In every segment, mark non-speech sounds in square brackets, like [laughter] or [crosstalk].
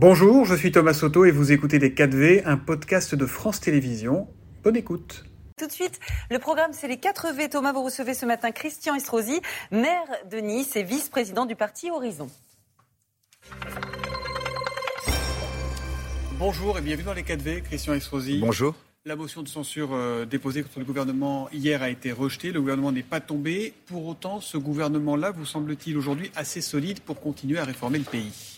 Bonjour, je suis Thomas Soto et vous écoutez Les 4V, un podcast de France Télévisions. Bonne écoute. Tout de suite, le programme c'est les 4 V. Thomas, vous recevez ce matin Christian Estrosi, maire de Nice et vice-président du parti Horizon. Bonjour et bienvenue dans les 4V, Christian Estrosi. Bonjour. La motion de censure euh, déposée contre le gouvernement hier a été rejetée. Le gouvernement n'est pas tombé. Pour autant, ce gouvernement-là vous semble-t-il aujourd'hui assez solide pour continuer à réformer le pays?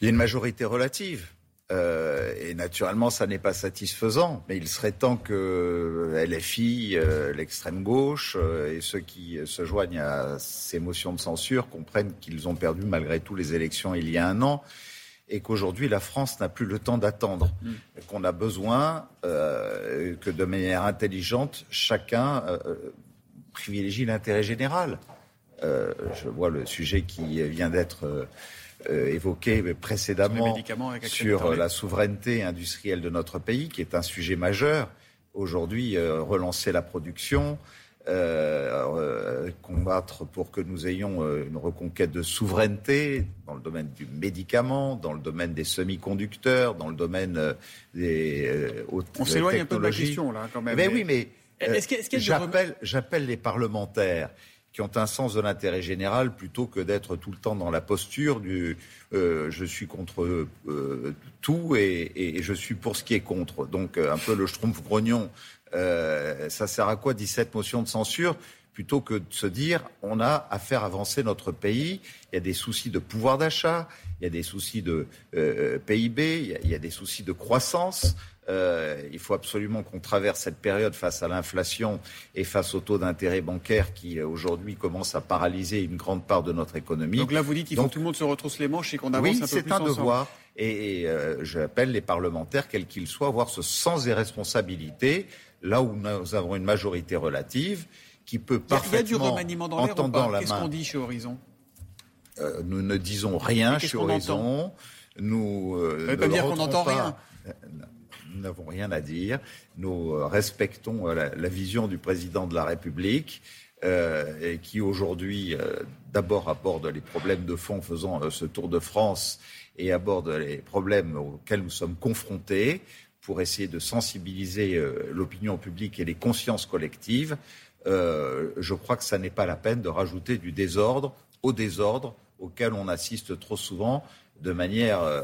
Il y a une majorité relative. Euh, et naturellement, ça n'est pas satisfaisant, mais il serait temps que LFI, euh, l'extrême gauche et ceux qui se joignent à ces motions de censure comprennent qu'ils ont perdu malgré tout les élections il y a un an et qu'aujourd'hui la France n'a plus le temps d'attendre, mm. qu'on a besoin euh, que de manière intelligente, chacun euh, privilégie l'intérêt général. Euh, je vois le sujet qui vient d'être évoqué précédemment sur la souveraineté industrielle de notre pays, qui est un sujet majeur. Aujourd'hui, relancer la production, euh, euh, combattre pour que nous ayons euh, une reconquête de souveraineté dans le domaine du médicament, dans le domaine des semi-conducteurs, dans le domaine des hautes On s'éloigne un peu de la question là quand même. Mais, oui, mais j'appelle les parlementaires qui ont un sens de l'intérêt général plutôt que d'être tout le temps dans la posture du je suis contre tout et, je suis pour ce qui est contre. Donc un peu le schtroumpf grognon euh, ça sert à quoi 17 motions de censure? Plutôt que de se dire on a à faire avancer notre pays. Il y a des soucis de pouvoir d'achat, il y a des soucis de euh, PIB, il y, a, des soucis de croissance. Euh, il faut absolument qu'on traverse cette période face à l'inflation et face au taux d'intérêt bancaire qui aujourd'hui commence à paralyser une grande part de notre économie. Donc là, vous dites qu'il faut que tout le monde se retrousse les manches et qu'on avance un peu plus Oui, c'est un devoir. Et, j'appelle les parlementaires, quels qu'ils soient, à avoir ce sens des responsabilités là où nous avons une majorité relative qui peut parfaitement, il y a du remaniement dans entendant la Qu'est-ce qu'on dit chez Horizon euh, Nous ne disons rien chez Horizon. Nous euh, ne pas dire qu'on n'entend rien. Euh, nous n'avons rien à dire. Nous euh, respectons la, la, vision du président de la République. et qui aujourd'hui d'abord aborde les problèmes de fond faisant ce tour de France et aborde les problèmes auxquels nous sommes confrontés pour essayer de sensibiliser euh, l'opinion publique et les consciences collectives, euh, je crois que ça n'est pas la peine de rajouter du désordre au désordre auquel on assiste trop souvent de manière euh,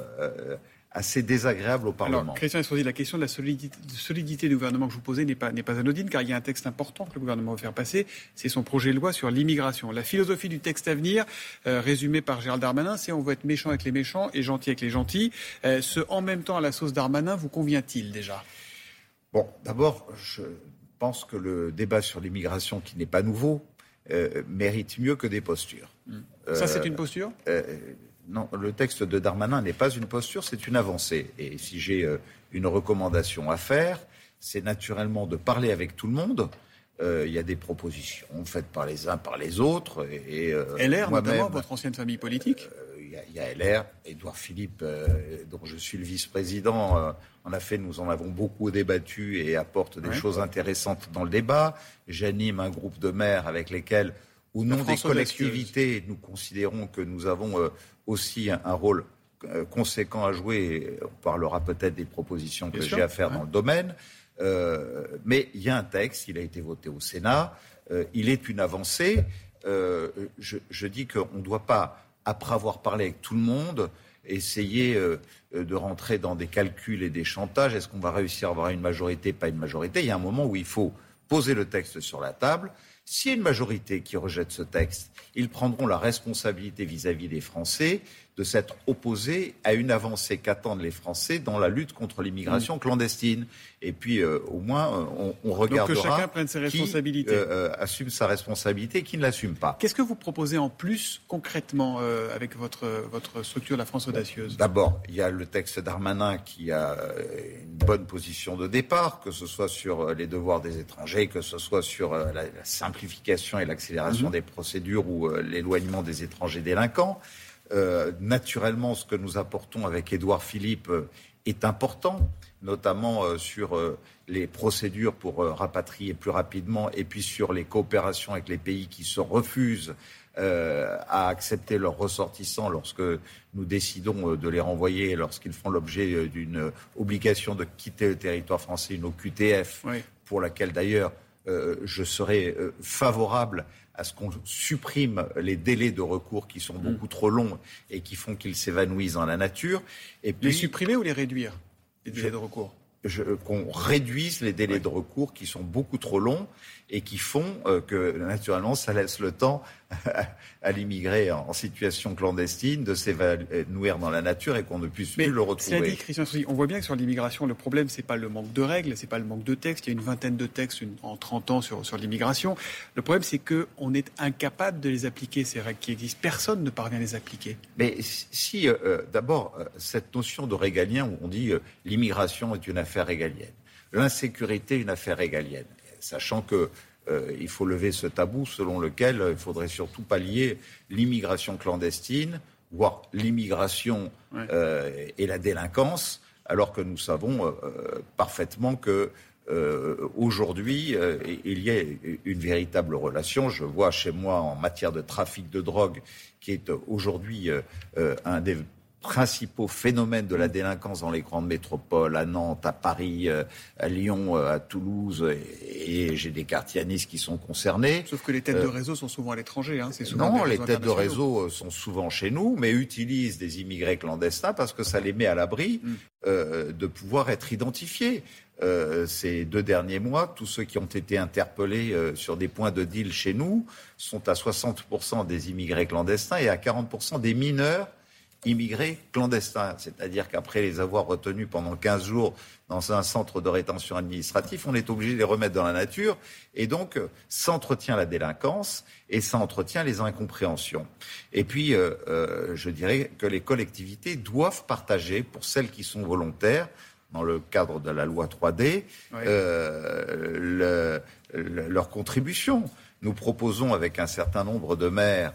assez désagréable au Parlement. Alors, Christian Estrosi, la question de la solidité, du gouvernement que je vous posais n'est pas, pas anodine, car il y a un texte important que le gouvernement veut faire passer, c'est son projet de loi sur l'immigration. La philosophie du texte à venir, euh, résumée par Gérald Darmanin, c'est on veut être méchant avec les méchants et gentil avec les gentils. Euh, ce en même temps à la sauce Darmanin vous convient-il déjà? Bon, d'abord, je pense que le débat sur l'immigration, qui n'est pas nouveau, euh, mérite mieux que des postures. Hmm. Ça, c'est une posture? non, le texte de Darmanin n'est pas une posture, c'est une avancée. Et si j'ai euh, une recommandation à faire, c'est naturellement de parler avec tout le monde. Euh, il y a des propositions faites par les uns, par les autres. Et, euh, LR, notamment, votre ancienne famille politique? Il y, a LR, Édouard Philippe, dont je suis le vice-président. en effet, nous en avons beaucoup débattu et apporte des choses intéressantes dans le débat. J'anime un groupe de maires avec lesquels ou non des collectivités, nous considérons que nous avons euh, aussi un, rôle euh, conséquent à jouer. On parlera peut-être des propositions que j'ai à faire dans le domaine. Euh, mais il y a un texte, il a été voté au Sénat, il est une avancée. Je, je, dis qu'on ne doit pas, après avoir parlé avec tout le monde, essayer de rentrer dans des calculs et des chantages. Est-ce qu'on va réussir à avoir une majorité, pas une majorité? Il y a un moment où il faut poser le texte sur la table s'il y a une majorité qui rejette ce texte, ils prendront la responsabilité vis-à-vis des Français de s'être opposés à une avancée qu'attendent les Français dans la lutte contre l'immigration mm. clandestine. Et puis, euh, au moins, euh, on, on regardera Donc que chacun prenne ses responsabilités. Euh, assume sa responsabilité et qui ne l'assume pas. Qu'est-ce que vous proposez en plus, concrètement, avec votre, votre structure La France Audacieuse? D'abord, il y a le texte d'Armanin qui a une bonne position de départ, que ce soit sur les devoirs des étrangers, que ce soit sur la, simplification et l'accélération mm-hmm. des procédures ou l'éloignement des étrangers délinquants. Euh, naturellement, ce que nous apportons avec Édouard Philippe euh, est important, notamment euh, sur les procédures pour rapatrier plus rapidement et puis sur les coopérations avec les pays qui se refusent euh, à accepter leurs ressortissants lorsque nous décidons de les renvoyer, lorsqu'ils font l'objet d'une obligation de quitter le territoire français, une OQTF, pour laquelle d'ailleurs je serais favorable à ce qu'on supprime les délais de recours qui sont beaucoup trop longs et qui font qu'ils s'évanouissent dans la nature. Et puis, les supprimer ou les réduire, les délais de recours? qu'on réduise les délais de recours qui sont beaucoup trop longs et qui font euh, que, naturellement, ça laisse le temps [laughs] à l'immigré en situation clandestine de s'évanouir dans la nature et qu'on ne puisse plus le retrouver. Dit, Christian on voit bien que sur l'immigration, le problème, c'est pas le manque de règles, c'est pas le manque de textes. Il y a une vingtaine de textes en 30 ans sur, sur l'immigration. Le problème, c'est qu'on est incapable de les appliquer, ces règles qui existent. Personne ne parvient à les appliquer. Mais si, euh, euh, d'abord, cette notion de régalien, où on dit l'immigration est une affaire régalienne, l'insécurité une affaire régalienne, sachant que euh, il faut lever ce tabou selon lequel euh, il faudrait surtout pallier l'immigration clandestine, voire l'immigration euh, et la délinquance, alors que nous savons parfaitement que aujourd'hui, il y a une véritable relation. Je vois chez moi en matière de trafic de drogue, qui est aujourd'hui un des principaux phénomènes de la délinquance dans les grandes métropoles, à Nantes, à Paris, euh, à Lyon, euh, à Toulouse, et, j'ai des quartiers à Nice qui sont concernés. Sauf que les têtes de euh, réseau sont souvent à l'étranger. Hein, non, les têtes de réseau sont souvent chez nous, mais utilisent des immigrés clandestins parce que ça les met à l'abri mm. de pouvoir être identifiés. ces deux derniers mois, tous ceux qui ont été interpellés sur des points de deal chez nous sont à 60% des immigrés clandestins et à 40% des mineurs immigrés clandestins. C'est-à-dire qu'après les avoir retenus pendant 15 jours dans un centre de rétention administratif, on est obligé de les remettre dans la nature. Et donc, ça entretient la délinquance et ça entretient les incompréhensions. Et puis, euh, euh, je dirais que les collectivités doivent partager, pour celles qui sont volontaires, dans le cadre de la loi 3D, euh, leur contribution. Nous proposons avec un certain nombre de maires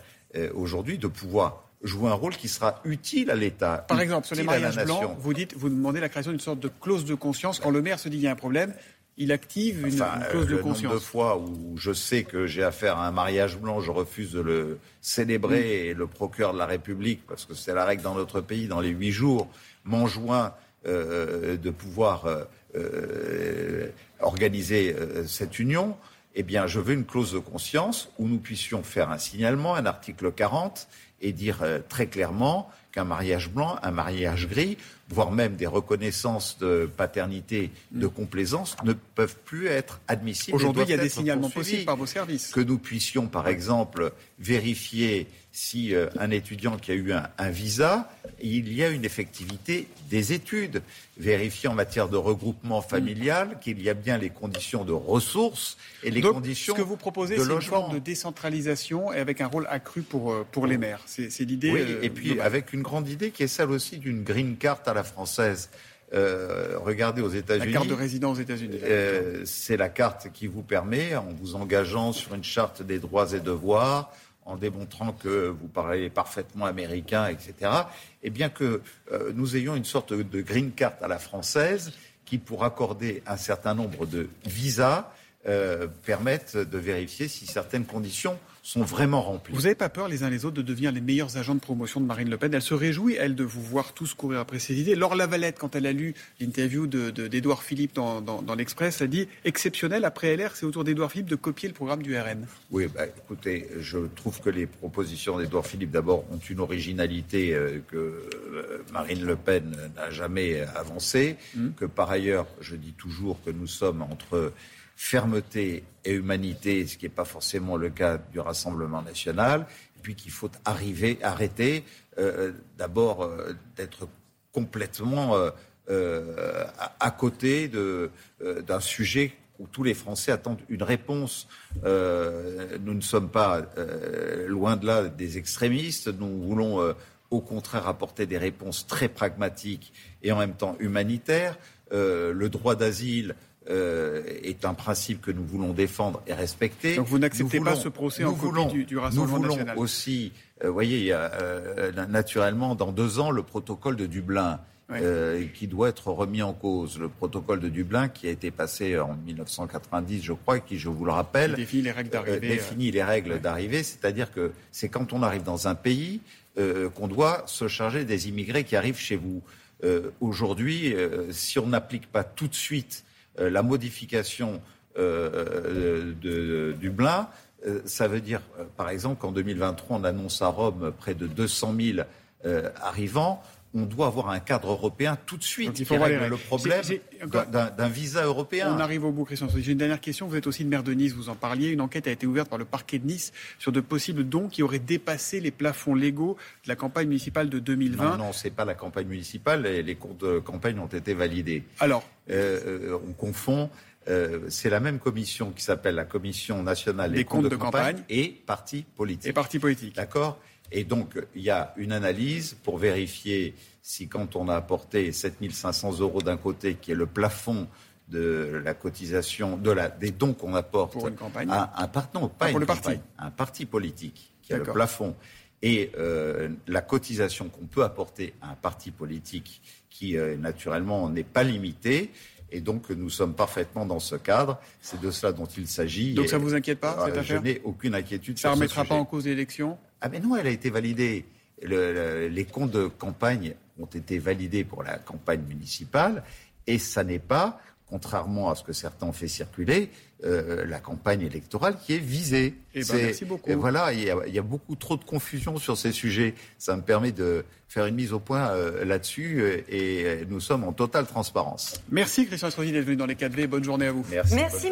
aujourd'hui de pouvoir jouer un rôle qui sera utile à l'État. Par exemple, sur les mariages blancs, vous dites, vous demandez la création d'une sorte de clause de conscience. Quand le maire se dit qu'il y a un problème, il active une, clause de conscience. Nombre de fois où je sais que j'ai affaire à un mariage blanc, je refuse de le célébrer et le procureur de la République, parce que c'est la règle dans notre pays, dans les huit jours, m'enjoint euh, de pouvoir euh, euh, organiser cette union. Eh bien, je veux une clause de conscience où nous puissions faire un signalement, un article 40, et dire euh, très clairement qu'un mariage blanc, un mariage gris, voire même des reconnaissances de paternité, de complaisance, ne peuvent plus être admissibles. Aujourd'hui, il y a des signalements possibles par vos services. Que nous puissions, par exemple, vérifier si euh, un étudiant qui a eu un, visa, il y a une effectivité des études, vérifier en matière de regroupement familial qu'il y a bien les conditions de ressources et les conditions de Ce que vous proposez, c'est une forme de décentralisation et avec un rôle accru pour, euh, pour les maires. C'est l'idée. Oui, et puis avec une grande idée qui est celle aussi d'une green card à la française. Euh, regardez aux États-Unis. La carte de résident aux États-Unis. c'est la carte qui vous permet, en vous engageant sur une charte des droits et devoirs, en démontrant que vous parlez parfaitement américain, etc., et bien que euh, nous ayons une sorte de green card à la française qui, pour accorder un certain nombre de visas, euh, permettent de vérifier si certaines conditions sont vraiment remplis. Vous n'avez pas peur les uns les autres de devenir les meilleurs agents de promotion de Marine Le Pen? Elle se réjouit, elle, de vous voir tous courir après ses idées. Laure Lavalette, quand elle a lu l'interview d'Edouard de, Philippe dans, dans, l'Express, a dit exceptionnel, après LR, c'est autour d'Edouard Philippe de copier le programme du RN. Oui, bah, écoutez, je trouve que les propositions d'Edouard Philippe, d'abord, ont une originalité euh, que euh, Marine Le Pen n'a jamais avancée, hum. que par ailleurs, je dis toujours que nous sommes entre fermeté et humanité, ce qui n'est pas forcément le cas du Rassemblement national, et puis qu'il faut arriver, arrêter euh, d'abord euh, d'être complètement euh, à, côté d'un sujet où tous les Français attendent une réponse. nous ne sommes pas loin de là des extrémistes. Nous voulons au contraire apporter des réponses très pragmatiques et en même temps humanitaires. Le droit d'asile, euh, est un principe que nous voulons défendre et respecter. Donc vous n'acceptez pas ce procès en copie du, du Rassemblement Nous voulons aussi, vous euh, voyez, il y a, euh, naturellement, dans deux ans, le protocole de Dublin euh, qui doit être remis en cause. Le protocole de Dublin qui a été passé en 1990, je crois, qui, je vous le rappelle, définit les règles d'arrivée. Euh, définit les règles d'arrivée, c'est-à-dire que c'est quand on arrive dans un pays euh, qu'on doit se charger des immigrés qui arrivent chez vous. Aujourd'hui, si on n'applique pas tout de suite la modification de, Dublin, ça veut dire, par exemple, qu'en 2023, on annonce à Rome près de 200 000 arrivants on doit avoir un cadre européen tout de suite il faut qui règle le problème d'un visa européen. On arrive au bout, Christian. J'ai une dernière question. Vous êtes aussi le maire de Nice, vous en parliez. Une enquête a été ouverte par le parquet de Nice sur de possibles dons qui auraient dépassé les plafonds légaux de la campagne municipale de 2020. Non, non, c'est pas la campagne municipale. Les comptes de campagne ont été validés. Alors euh, euh, On confond. Euh, c'est la même commission qui s'appelle la Commission nationale des, comptes, de, campagne, et partis politiques. Et partis politiques. D'accord? Et donc, il y a une analyse pour vérifier si, quand on a apporté 7500 euros d'un côté, qui est le plafond de la cotisation, de la, des dons qu'on apporte pour une campagne. à un, non, pas une campagne, un parti politique qui a le plafond et euh, la cotisation qu'on peut apporter à un parti politique qui euh, naturellement n'est pas limitée. Et donc nous sommes parfaitement dans ce cadre. C'est de cela dont il s'agit. Donc ça ne vous inquiète pas, cette affaire Je n'ai aucune inquiétude. Ça ne remettra pas en cause l'élection? Ah mais non, elle a été validée. les comptes de campagne ont été validés pour la campagne municipale et ça n'est pas, contrairement à ce que certains ont fait circuler, euh, la campagne électorale qui est visée. Eh ben, merci beaucoup. voilà, il y, a, beaucoup trop de confusion sur ces sujets. Ça me permet de faire une mise au point euh, là-dessus euh, et nous sommes en totale transparence. Merci Christian Estrosi d'être venu dans les 4V. Bonne journée à vous. Merci. merci